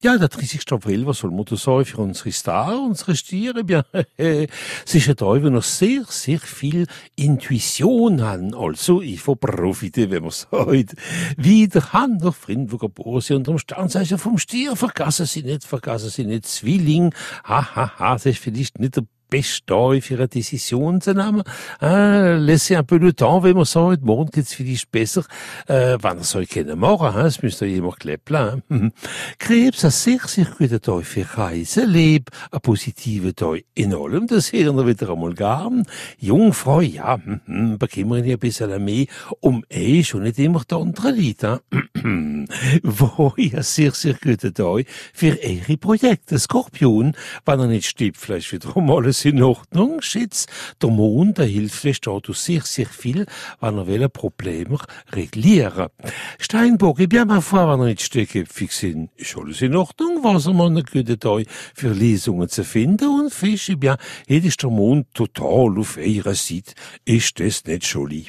Ja, der 30. April, was soll man da sagen für unsere Star, unsere Stiere? Bien, es ist ein Tag, wo noch sehr, sehr viel Intuition haben. Also, ich profitieren, wenn man sagt. Wie der Hand noch Frindburger Bose und am Sternzeichen vom Stier. Vergassen Sie nicht, vergassen Sie nicht Zwilling. Ha, ha, ha, das ist vielleicht nicht der beste für eine Decision zu nehmen. Äh, laissez un peu le temps, wenn man sagt, morgen geht's vielleicht besser, äh, wenn er soll können machen, hein? es müsste ja immer klappen. Hein? Krebs, ein sehr, sehr guter Tag für Reisen, Leb, ein positiver Tag in allem, das hören wir wieder einmal gern. Jungfrau, ja, hm, hm, bekümmern ein bisschen mehr um eh schon nicht immer die anderen Leute. Hein? Wo ja sehr, sehr guter Tag für ihre Projekte. Skorpion, wenn er nicht stirbt, vielleicht wieder einmal alles in Ordnung, schätz. Der Mond, der hilft steht sehr, sehr viel, wenn er will Probleme reglieren. Steinbock, ich bin mal vor, wenn er nicht stecköpfig sind, ist alles in Ordnung, was er einen guten Tag für Lesungen zu finden und Fisch, ich bin, ist der Mond total auf ihrer Seite, ist das nicht joli.